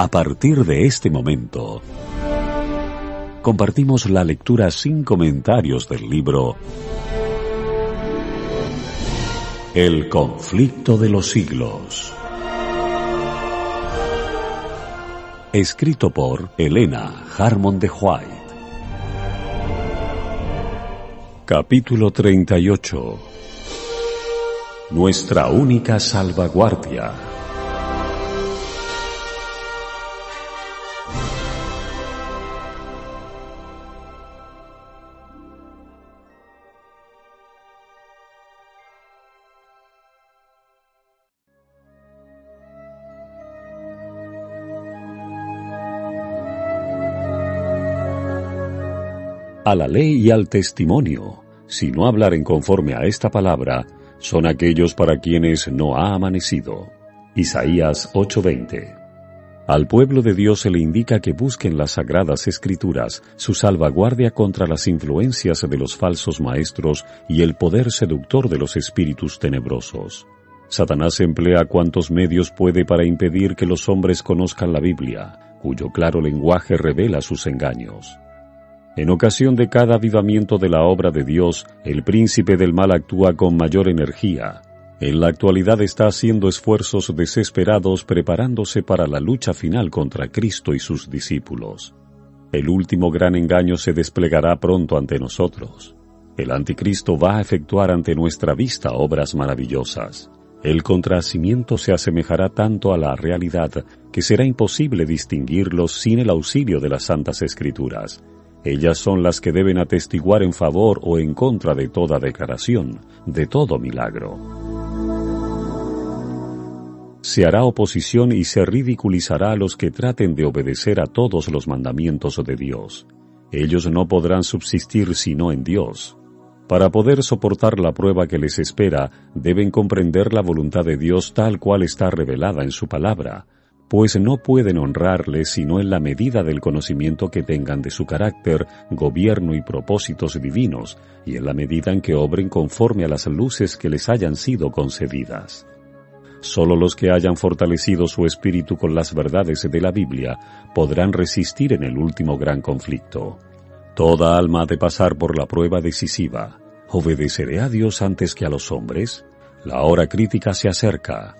A partir de este momento, compartimos la lectura sin comentarios del libro El conflicto de los siglos. Escrito por Elena Harmon de White. Capítulo 38 Nuestra única salvaguardia. A la ley y al testimonio, si no en conforme a esta palabra, son aquellos para quienes no ha amanecido. Isaías 8:20. Al pueblo de Dios se le indica que busquen las sagradas escrituras, su salvaguardia contra las influencias de los falsos maestros y el poder seductor de los espíritus tenebrosos. Satanás emplea cuantos medios puede para impedir que los hombres conozcan la Biblia, cuyo claro lenguaje revela sus engaños. En ocasión de cada avivamiento de la obra de Dios, el príncipe del mal actúa con mayor energía. En la actualidad está haciendo esfuerzos desesperados preparándose para la lucha final contra Cristo y sus discípulos. El último gran engaño se desplegará pronto ante nosotros. El anticristo va a efectuar ante nuestra vista obras maravillosas. El contracimiento se asemejará tanto a la realidad que será imposible distinguirlos sin el auxilio de las Santas Escrituras ellas son las que deben atestiguar en favor o en contra de toda declaración, de todo milagro. Se hará oposición y se ridiculizará a los que traten de obedecer a todos los mandamientos de Dios. Ellos no podrán subsistir sino en Dios. Para poder soportar la prueba que les espera, deben comprender la voluntad de Dios tal cual está revelada en su palabra, pues no pueden honrarle sino en la medida del conocimiento que tengan de su carácter, gobierno y propósitos divinos, y en la medida en que obren conforme a las luces que les hayan sido concedidas. Solo los que hayan fortalecido su espíritu con las verdades de la Biblia podrán resistir en el último gran conflicto. Toda alma ha de pasar por la prueba decisiva. ¿Obedeceré a Dios antes que a los hombres? La hora crítica se acerca.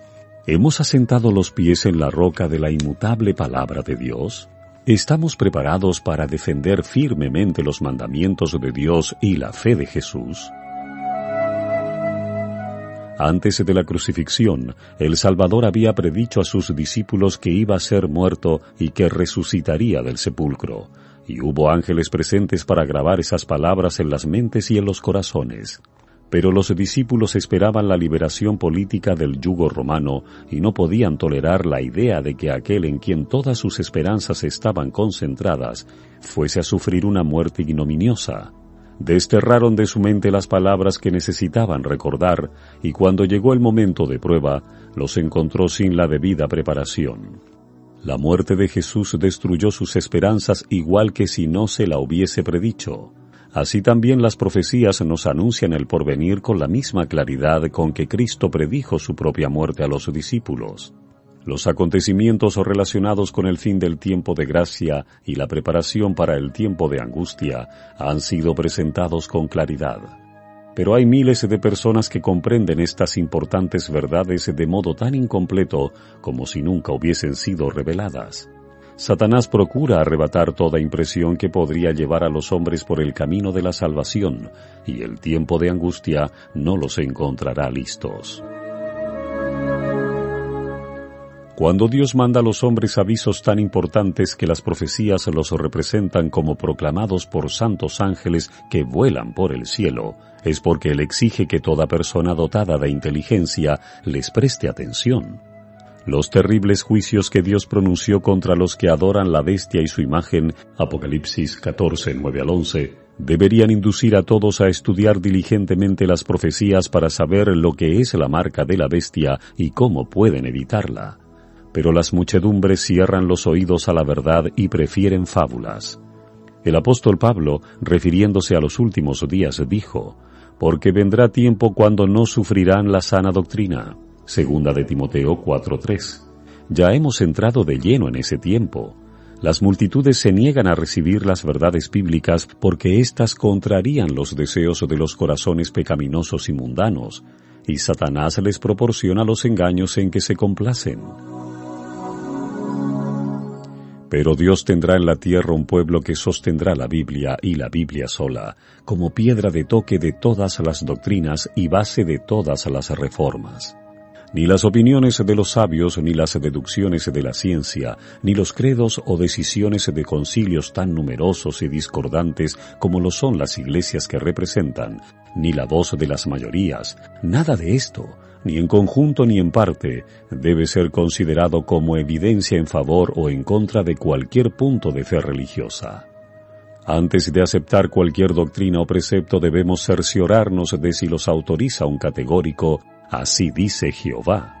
¿Hemos asentado los pies en la roca de la inmutable palabra de Dios? ¿Estamos preparados para defender firmemente los mandamientos de Dios y la fe de Jesús? Antes de la crucifixión, el Salvador había predicho a sus discípulos que iba a ser muerto y que resucitaría del sepulcro, y hubo ángeles presentes para grabar esas palabras en las mentes y en los corazones. Pero los discípulos esperaban la liberación política del yugo romano y no podían tolerar la idea de que aquel en quien todas sus esperanzas estaban concentradas fuese a sufrir una muerte ignominiosa. Desterraron de su mente las palabras que necesitaban recordar y cuando llegó el momento de prueba, los encontró sin la debida preparación. La muerte de Jesús destruyó sus esperanzas igual que si no se la hubiese predicho. Así también las profecías nos anuncian el porvenir con la misma claridad con que Cristo predijo su propia muerte a los discípulos. Los acontecimientos relacionados con el fin del tiempo de gracia y la preparación para el tiempo de angustia han sido presentados con claridad. Pero hay miles de personas que comprenden estas importantes verdades de modo tan incompleto como si nunca hubiesen sido reveladas. Satanás procura arrebatar toda impresión que podría llevar a los hombres por el camino de la salvación, y el tiempo de angustia no los encontrará listos. Cuando Dios manda a los hombres avisos tan importantes que las profecías los representan como proclamados por santos ángeles que vuelan por el cielo, es porque Él exige que toda persona dotada de inteligencia les preste atención. Los terribles juicios que Dios pronunció contra los que adoran la bestia y su imagen, Apocalipsis 14, 9 al 11, deberían inducir a todos a estudiar diligentemente las profecías para saber lo que es la marca de la bestia y cómo pueden evitarla. Pero las muchedumbres cierran los oídos a la verdad y prefieren fábulas. El apóstol Pablo, refiriéndose a los últimos días, dijo, Porque vendrá tiempo cuando no sufrirán la sana doctrina Segunda de Timoteo 4:3. Ya hemos entrado de lleno en ese tiempo. Las multitudes se niegan a recibir las verdades bíblicas porque éstas contrarían los deseos de los corazones pecaminosos y mundanos, y Satanás les proporciona los engaños en que se complacen. Pero Dios tendrá en la tierra un pueblo que sostendrá la Biblia y la Biblia sola, como piedra de toque de todas las doctrinas y base de todas las reformas. Ni las opiniones de los sabios, ni las deducciones de la ciencia, ni los credos o decisiones de concilios tan numerosos y discordantes como lo son las iglesias que representan, ni la voz de las mayorías, nada de esto, ni en conjunto ni en parte, debe ser considerado como evidencia en favor o en contra de cualquier punto de fe religiosa. Antes de aceptar cualquier doctrina o precepto debemos cerciorarnos de si los autoriza un categórico, así dice Jehová.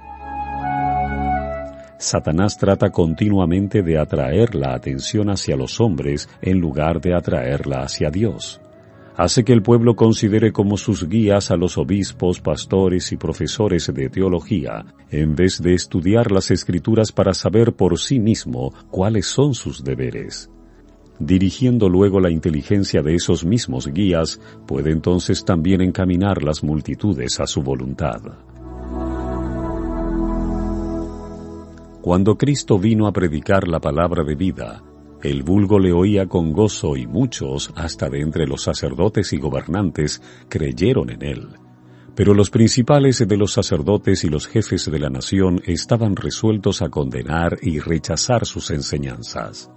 Satanás trata continuamente de atraer la atención hacia los hombres en lugar de atraerla hacia Dios hace que el pueblo considere como sus guías a los obispos, pastores y profesores de teología, en vez de estudiar las escrituras para saber por sí mismo cuáles son sus deberes. Dirigiendo luego la inteligencia de esos mismos guías, puede entonces también encaminar las multitudes a su voluntad. Cuando Cristo vino a predicar la palabra de vida, el vulgo le oía con gozo y muchos, hasta de entre los sacerdotes y gobernantes, creyeron en él. Pero los principales de los sacerdotes y los jefes de la nación estaban resueltos a condenar y rechazar sus enseñanzas.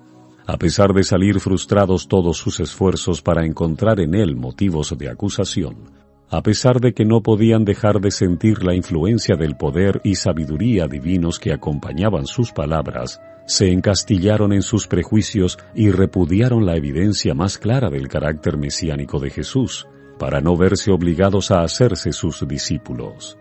A pesar de salir frustrados todos sus esfuerzos para encontrar en él motivos de acusación, a pesar de que no podían dejar de sentir la influencia del poder y sabiduría divinos que acompañaban sus palabras, se encastillaron en sus prejuicios y repudiaron la evidencia más clara del carácter mesiánico de Jesús, para no verse obligados a hacerse sus discípulos.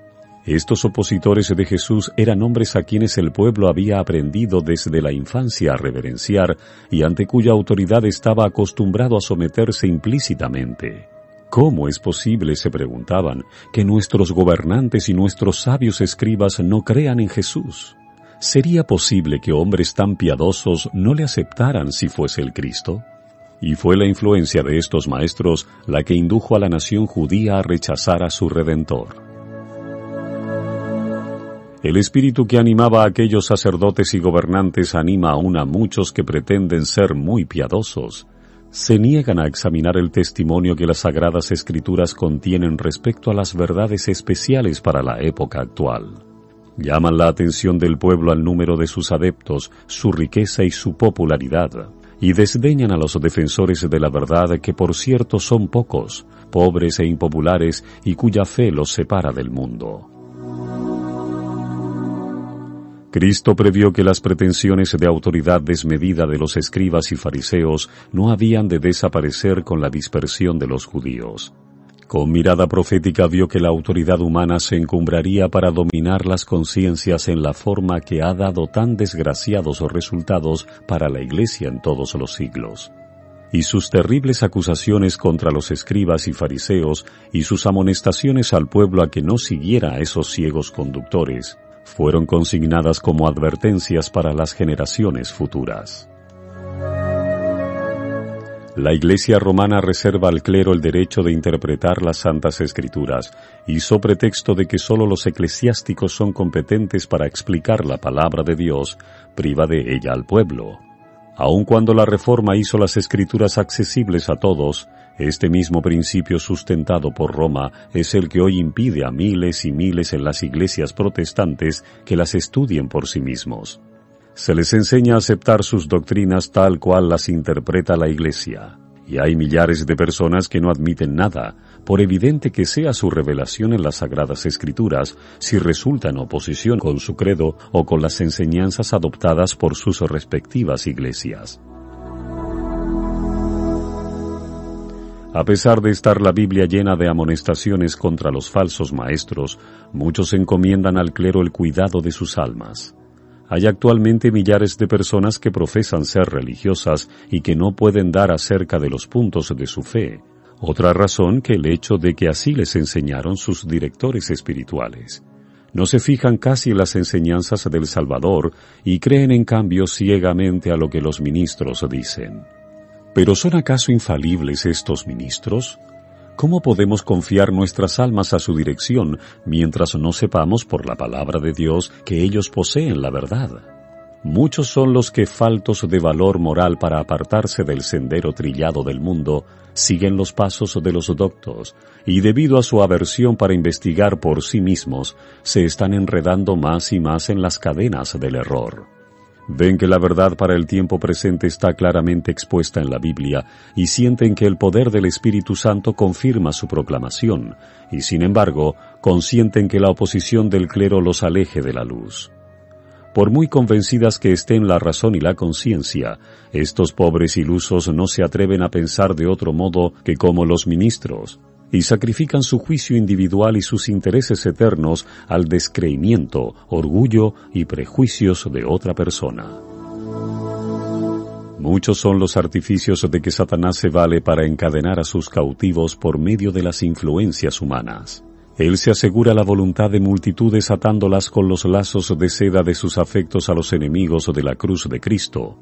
Estos opositores de Jesús eran hombres a quienes el pueblo había aprendido desde la infancia a reverenciar y ante cuya autoridad estaba acostumbrado a someterse implícitamente. ¿Cómo es posible, se preguntaban, que nuestros gobernantes y nuestros sabios escribas no crean en Jesús? ¿Sería posible que hombres tan piadosos no le aceptaran si fuese el Cristo? Y fue la influencia de estos maestros la que indujo a la nación judía a rechazar a su Redentor. El espíritu que animaba a aquellos sacerdotes y gobernantes anima aún a muchos que pretenden ser muy piadosos. Se niegan a examinar el testimonio que las sagradas escrituras contienen respecto a las verdades especiales para la época actual. Llaman la atención del pueblo al número de sus adeptos, su riqueza y su popularidad, y desdeñan a los defensores de la verdad que por cierto son pocos, pobres e impopulares y cuya fe los separa del mundo. Cristo previó que las pretensiones de autoridad desmedida de los escribas y fariseos no habían de desaparecer con la dispersión de los judíos. Con mirada profética vio que la autoridad humana se encumbraría para dominar las conciencias en la forma que ha dado tan desgraciados resultados para la Iglesia en todos los siglos. Y sus terribles acusaciones contra los escribas y fariseos y sus amonestaciones al pueblo a que no siguiera a esos ciegos conductores fueron consignadas como advertencias para las generaciones futuras. La Iglesia romana reserva al clero el derecho de interpretar las Santas Escrituras, y so pretexto de que sólo los eclesiásticos son competentes para explicar la palabra de Dios, priva de ella al pueblo. Aun cuando la Reforma hizo las Escrituras accesibles a todos, este mismo principio sustentado por Roma es el que hoy impide a miles y miles en las iglesias protestantes que las estudien por sí mismos. Se les enseña a aceptar sus doctrinas tal cual las interpreta la Iglesia, y hay millares de personas que no admiten nada, por evidente que sea su revelación en las Sagradas Escrituras, si resulta en oposición con su credo o con las enseñanzas adoptadas por sus respectivas iglesias. A pesar de estar la Biblia llena de amonestaciones contra los falsos maestros, muchos encomiendan al clero el cuidado de sus almas. Hay actualmente millares de personas que profesan ser religiosas y que no pueden dar acerca de los puntos de su fe. Otra razón que el hecho de que así les enseñaron sus directores espirituales. No se fijan casi en las enseñanzas del Salvador y creen en cambio ciegamente a lo que los ministros dicen. ¿Pero son acaso infalibles estos ministros? ¿Cómo podemos confiar nuestras almas a su dirección mientras no sepamos por la palabra de Dios que ellos poseen la verdad? Muchos son los que, faltos de valor moral para apartarse del sendero trillado del mundo, siguen los pasos de los doctos, y debido a su aversión para investigar por sí mismos, se están enredando más y más en las cadenas del error. Ven que la verdad para el tiempo presente está claramente expuesta en la Biblia y sienten que el poder del Espíritu Santo confirma su proclamación, y sin embargo, consienten que la oposición del clero los aleje de la luz. Por muy convencidas que estén la razón y la conciencia, estos pobres ilusos no se atreven a pensar de otro modo que como los ministros, y sacrifican su juicio individual y sus intereses eternos al descreimiento, orgullo y prejuicios de otra persona. Muchos son los artificios de que Satanás se vale para encadenar a sus cautivos por medio de las influencias humanas. Él se asegura la voluntad de multitudes atándolas con los lazos de seda de sus afectos a los enemigos de la cruz de Cristo.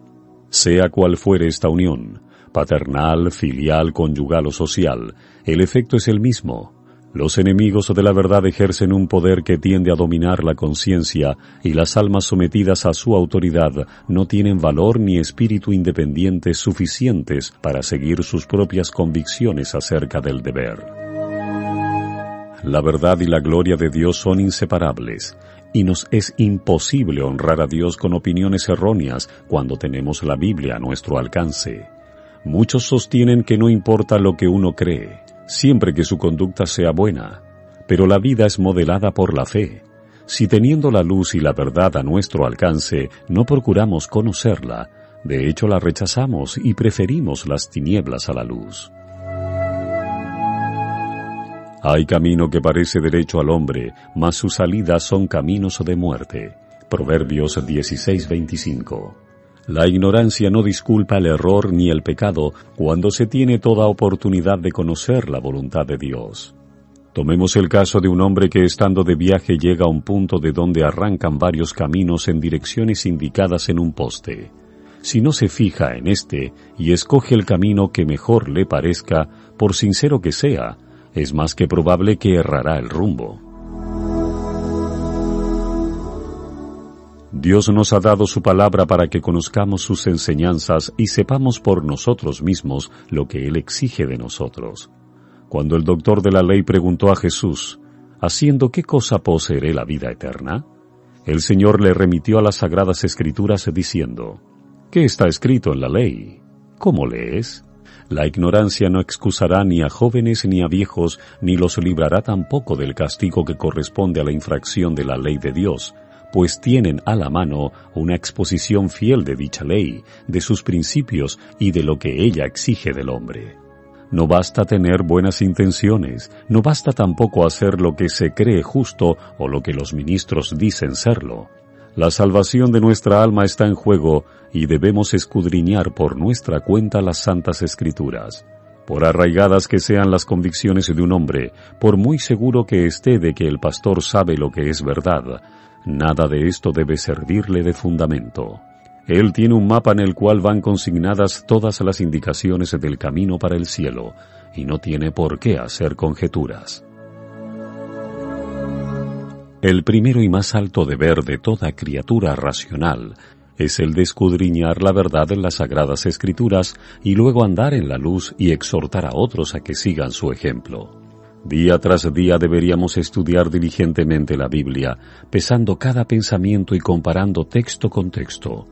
Sea cual fuere esta unión, paternal, filial, conyugal o social, el efecto es el mismo. Los enemigos de la verdad ejercen un poder que tiende a dominar la conciencia y las almas sometidas a su autoridad no tienen valor ni espíritu independiente suficientes para seguir sus propias convicciones acerca del deber. La verdad y la gloria de Dios son inseparables, y nos es imposible honrar a Dios con opiniones erróneas cuando tenemos la Biblia a nuestro alcance. Muchos sostienen que no importa lo que uno cree, siempre que su conducta sea buena, pero la vida es modelada por la fe. Si teniendo la luz y la verdad a nuestro alcance no procuramos conocerla, de hecho la rechazamos y preferimos las tinieblas a la luz. Hay camino que parece derecho al hombre, mas sus salidas son caminos de muerte. Proverbios 16:25. La ignorancia no disculpa el error ni el pecado cuando se tiene toda oportunidad de conocer la voluntad de Dios. Tomemos el caso de un hombre que estando de viaje llega a un punto de donde arrancan varios caminos en direcciones indicadas en un poste. Si no se fija en este y escoge el camino que mejor le parezca, por sincero que sea, es más que probable que errará el rumbo. Dios nos ha dado su palabra para que conozcamos sus enseñanzas y sepamos por nosotros mismos lo que Él exige de nosotros. Cuando el doctor de la ley preguntó a Jesús, ¿haciendo qué cosa poseeré la vida eterna? El Señor le remitió a las sagradas escrituras diciendo, ¿qué está escrito en la ley? ¿Cómo lees? La ignorancia no excusará ni a jóvenes ni a viejos, ni los librará tampoco del castigo que corresponde a la infracción de la ley de Dios, pues tienen a la mano una exposición fiel de dicha ley, de sus principios y de lo que ella exige del hombre. No basta tener buenas intenciones, no basta tampoco hacer lo que se cree justo o lo que los ministros dicen serlo. La salvación de nuestra alma está en juego y debemos escudriñar por nuestra cuenta las santas escrituras. Por arraigadas que sean las convicciones de un hombre, por muy seguro que esté de que el pastor sabe lo que es verdad, nada de esto debe servirle de fundamento. Él tiene un mapa en el cual van consignadas todas las indicaciones del camino para el cielo, y no tiene por qué hacer conjeturas. El primero y más alto deber de toda criatura racional es el de escudriñar la verdad en las sagradas escrituras y luego andar en la luz y exhortar a otros a que sigan su ejemplo. Día tras día deberíamos estudiar diligentemente la Biblia, pesando cada pensamiento y comparando texto con texto.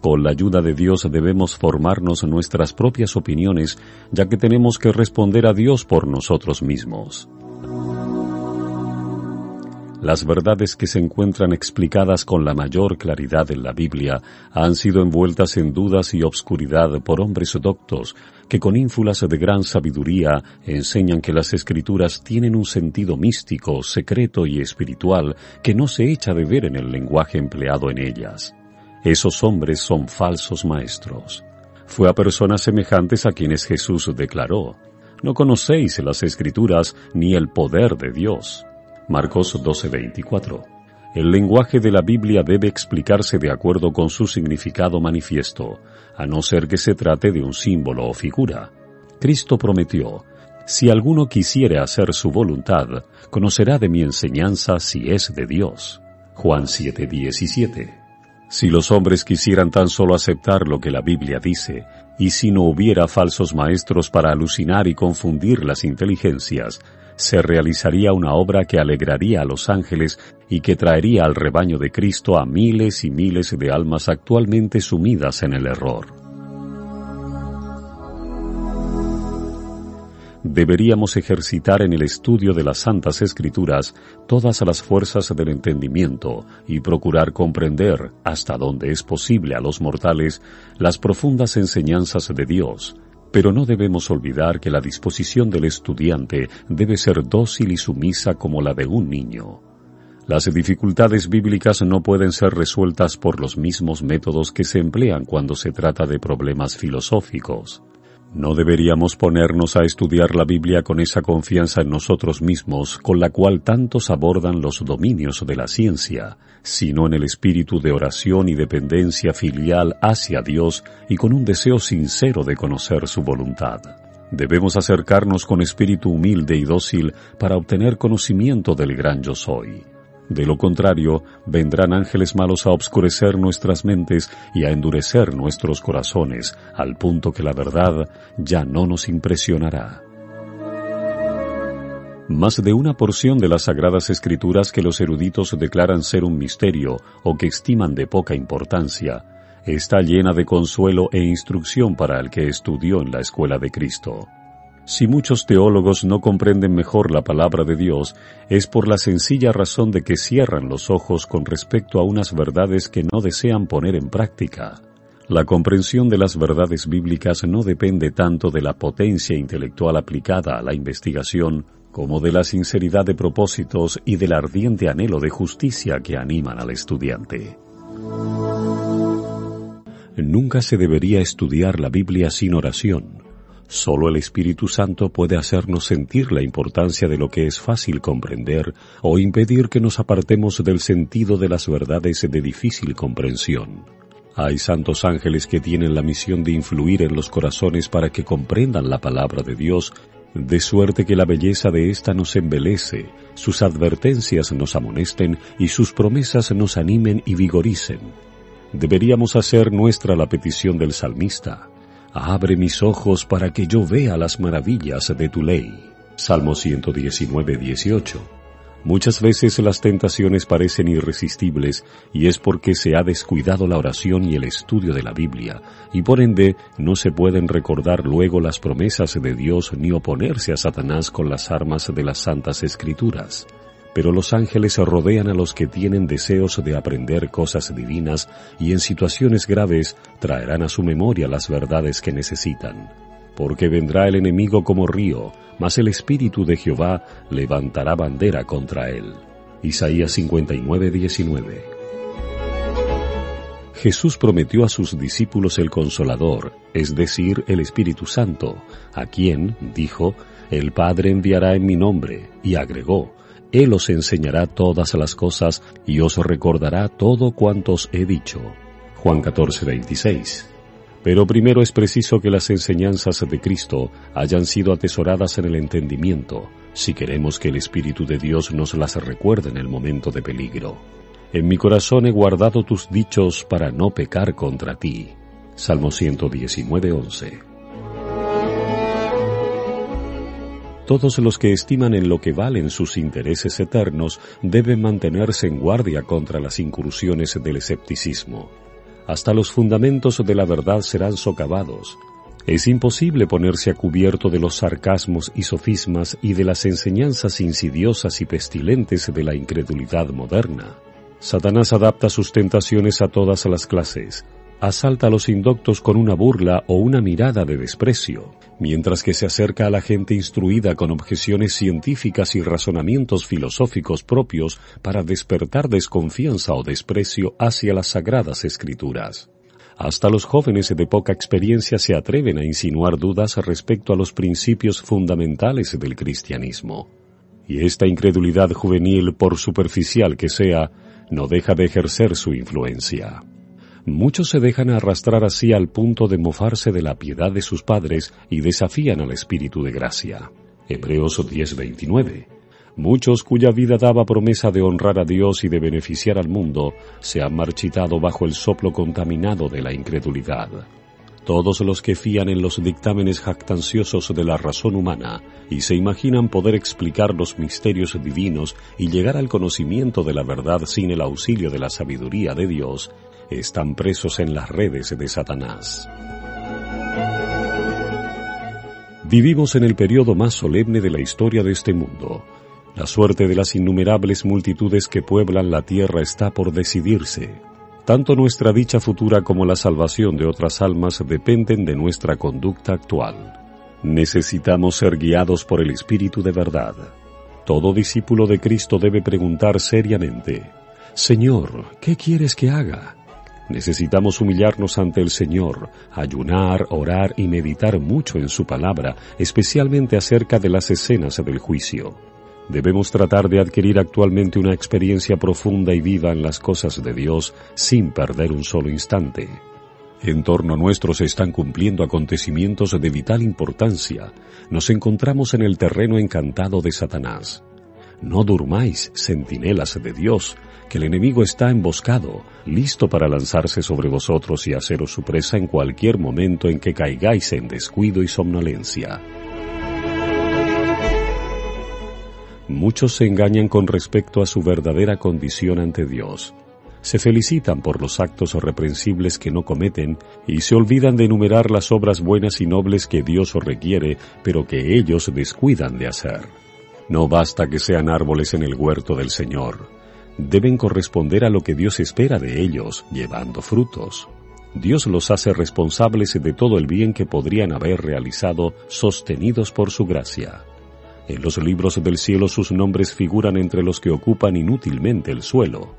Con la ayuda de Dios debemos formarnos nuestras propias opiniones, ya que tenemos que responder a Dios por nosotros mismos. Las verdades que se encuentran explicadas con la mayor claridad en la Biblia han sido envueltas en dudas y obscuridad por hombres doctos que con ínfulas de gran sabiduría enseñan que las escrituras tienen un sentido místico, secreto y espiritual que no se echa de ver en el lenguaje empleado en ellas. Esos hombres son falsos maestros. Fue a personas semejantes a quienes Jesús declaró, No conocéis las escrituras ni el poder de Dios. Marcos 12:24. El lenguaje de la Biblia debe explicarse de acuerdo con su significado manifiesto, a no ser que se trate de un símbolo o figura. Cristo prometió, si alguno quisiere hacer su voluntad, conocerá de mi enseñanza si es de Dios. Juan 7:17. Si los hombres quisieran tan solo aceptar lo que la Biblia dice, y si no hubiera falsos maestros para alucinar y confundir las inteligencias, se realizaría una obra que alegraría a los ángeles y que traería al rebaño de Cristo a miles y miles de almas actualmente sumidas en el error. Deberíamos ejercitar en el estudio de las Santas Escrituras todas las fuerzas del entendimiento y procurar comprender, hasta donde es posible a los mortales, las profundas enseñanzas de Dios, pero no debemos olvidar que la disposición del estudiante debe ser dócil y sumisa como la de un niño. Las dificultades bíblicas no pueden ser resueltas por los mismos métodos que se emplean cuando se trata de problemas filosóficos. No deberíamos ponernos a estudiar la Biblia con esa confianza en nosotros mismos con la cual tantos abordan los dominios de la ciencia, sino en el espíritu de oración y dependencia filial hacia Dios y con un deseo sincero de conocer su voluntad. Debemos acercarnos con espíritu humilde y dócil para obtener conocimiento del gran yo soy. De lo contrario, vendrán ángeles malos a obscurecer nuestras mentes y a endurecer nuestros corazones, al punto que la verdad ya no nos impresionará. Más de una porción de las sagradas escrituras que los eruditos declaran ser un misterio o que estiman de poca importancia, está llena de consuelo e instrucción para el que estudió en la escuela de Cristo. Si muchos teólogos no comprenden mejor la palabra de Dios, es por la sencilla razón de que cierran los ojos con respecto a unas verdades que no desean poner en práctica. La comprensión de las verdades bíblicas no depende tanto de la potencia intelectual aplicada a la investigación, como de la sinceridad de propósitos y del ardiente anhelo de justicia que animan al estudiante. Nunca se debería estudiar la Biblia sin oración Solo el Espíritu Santo puede hacernos sentir la importancia de lo que es fácil comprender o impedir que nos apartemos del sentido de las verdades de difícil comprensión. Hay santos ángeles que tienen la misión de influir en los corazones para que comprendan la palabra de Dios, de suerte que la belleza de ésta nos embelece, sus advertencias nos amonesten y sus promesas nos animen y vigoricen. Deberíamos hacer nuestra la petición del salmista. Abre mis ojos para que yo vea las maravillas de tu ley. Salmo 119, 18. Muchas veces las tentaciones parecen irresistibles y es porque se ha descuidado la oración y el estudio de la Biblia, y por ende no se pueden recordar luego las promesas de Dios ni oponerse a Satanás con las armas de las santas escrituras pero los ángeles rodean a los que tienen deseos de aprender cosas divinas y en situaciones graves traerán a su memoria las verdades que necesitan. Porque vendrá el enemigo como río, mas el Espíritu de Jehová levantará bandera contra él. Isaías 59, 19. Jesús prometió a sus discípulos el Consolador, es decir, el Espíritu Santo, a quien, dijo, el Padre enviará en mi nombre, y agregó, él os enseñará todas las cosas y os recordará todo cuanto os he dicho. Juan 14, 26. Pero primero es preciso que las enseñanzas de Cristo hayan sido atesoradas en el entendimiento, si queremos que el Espíritu de Dios nos las recuerde en el momento de peligro. En mi corazón he guardado tus dichos para no pecar contra ti. Salmo 119, 11. Todos los que estiman en lo que valen sus intereses eternos deben mantenerse en guardia contra las incursiones del escepticismo. Hasta los fundamentos de la verdad serán socavados. Es imposible ponerse a cubierto de los sarcasmos y sofismas y de las enseñanzas insidiosas y pestilentes de la incredulidad moderna. Satanás adapta sus tentaciones a todas las clases, asalta a los indoctos con una burla o una mirada de desprecio, mientras que se acerca a la gente instruida con objeciones científicas y razonamientos filosóficos propios para despertar desconfianza o desprecio hacia las sagradas escrituras. Hasta los jóvenes de poca experiencia se atreven a insinuar dudas respecto a los principios fundamentales del cristianismo. Y esta incredulidad juvenil, por superficial que sea, no deja de ejercer su influencia. Muchos se dejan arrastrar así al punto de mofarse de la piedad de sus padres y desafían al Espíritu de gracia. Hebreos 10:29. Muchos cuya vida daba promesa de honrar a Dios y de beneficiar al mundo se han marchitado bajo el soplo contaminado de la incredulidad. Todos los que fían en los dictámenes jactanciosos de la razón humana y se imaginan poder explicar los misterios divinos y llegar al conocimiento de la verdad sin el auxilio de la sabiduría de Dios, están presos en las redes de Satanás. Vivimos en el periodo más solemne de la historia de este mundo. La suerte de las innumerables multitudes que pueblan la tierra está por decidirse. Tanto nuestra dicha futura como la salvación de otras almas dependen de nuestra conducta actual. Necesitamos ser guiados por el Espíritu de verdad. Todo discípulo de Cristo debe preguntar seriamente, Señor, ¿qué quieres que haga? Necesitamos humillarnos ante el Señor, ayunar, orar y meditar mucho en su palabra, especialmente acerca de las escenas del juicio. Debemos tratar de adquirir actualmente una experiencia profunda y viva en las cosas de Dios sin perder un solo instante. En torno nuestro se están cumpliendo acontecimientos de vital importancia. Nos encontramos en el terreno encantado de Satanás. No durmáis, centinelas de Dios, que el enemigo está emboscado, listo para lanzarse sobre vosotros y haceros su presa en cualquier momento en que caigáis en descuido y somnolencia. Muchos se engañan con respecto a su verdadera condición ante Dios. Se felicitan por los actos reprensibles que no cometen y se olvidan de enumerar las obras buenas y nobles que Dios requiere, pero que ellos descuidan de hacer. No basta que sean árboles en el huerto del Señor deben corresponder a lo que Dios espera de ellos, llevando frutos. Dios los hace responsables de todo el bien que podrían haber realizado, sostenidos por su gracia. En los libros del cielo sus nombres figuran entre los que ocupan inútilmente el suelo.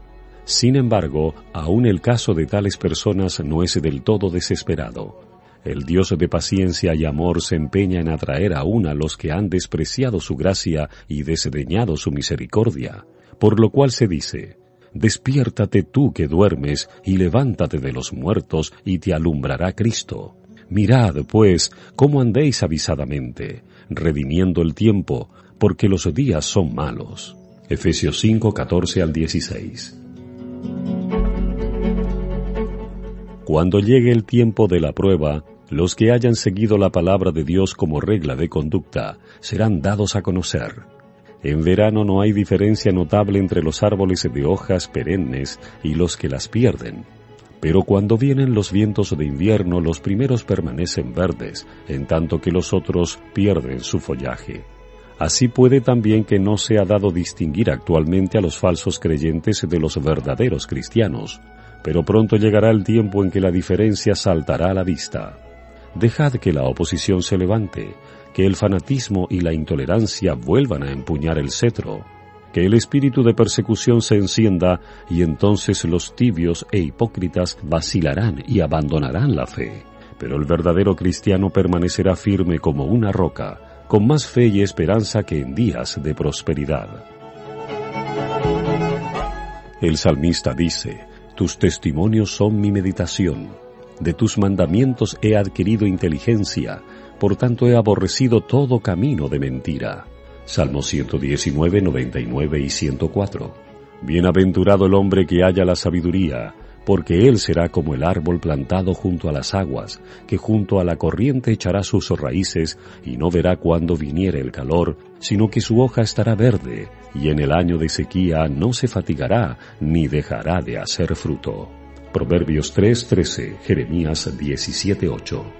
Sin embargo, aún el caso de tales personas no es del todo desesperado. El Dios de paciencia y amor se empeña en atraer aún a los que han despreciado su gracia y desdeñado su misericordia por lo cual se dice, Despiértate tú que duermes, y levántate de los muertos, y te alumbrará Cristo. Mirad, pues, cómo andéis avisadamente, redimiendo el tiempo, porque los días son malos. Efesios 5, 14 al 16. Cuando llegue el tiempo de la prueba, los que hayan seguido la palabra de Dios como regla de conducta serán dados a conocer en verano no hay diferencia notable entre los árboles de hojas perennes y los que las pierden. Pero cuando vienen los vientos de invierno, los primeros permanecen verdes, en tanto que los otros pierden su follaje. Así puede también que no se ha dado distinguir actualmente a los falsos creyentes de los verdaderos cristianos, pero pronto llegará el tiempo en que la diferencia saltará a la vista. Dejad que la oposición se levante, que el fanatismo y la intolerancia vuelvan a empuñar el cetro, que el espíritu de persecución se encienda y entonces los tibios e hipócritas vacilarán y abandonarán la fe. Pero el verdadero cristiano permanecerá firme como una roca, con más fe y esperanza que en días de prosperidad. El salmista dice, Tus testimonios son mi meditación, de tus mandamientos he adquirido inteligencia, por tanto he aborrecido todo camino de mentira. Salmo 119, 99 y 104. Bienaventurado el hombre que haya la sabiduría, porque él será como el árbol plantado junto a las aguas, que junto a la corriente echará sus raíces y no verá cuando viniere el calor, sino que su hoja estará verde, y en el año de sequía no se fatigará ni dejará de hacer fruto. Proverbios 3:13, Jeremías 17:8.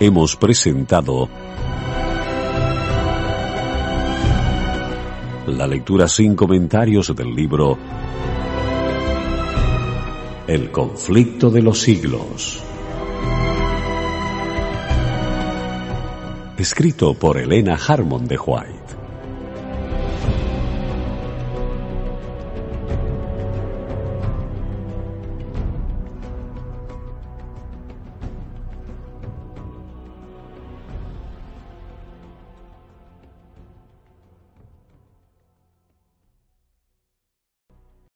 Hemos presentado la lectura sin comentarios del libro El conflicto de los siglos. Escrito por Elena Harmon de White.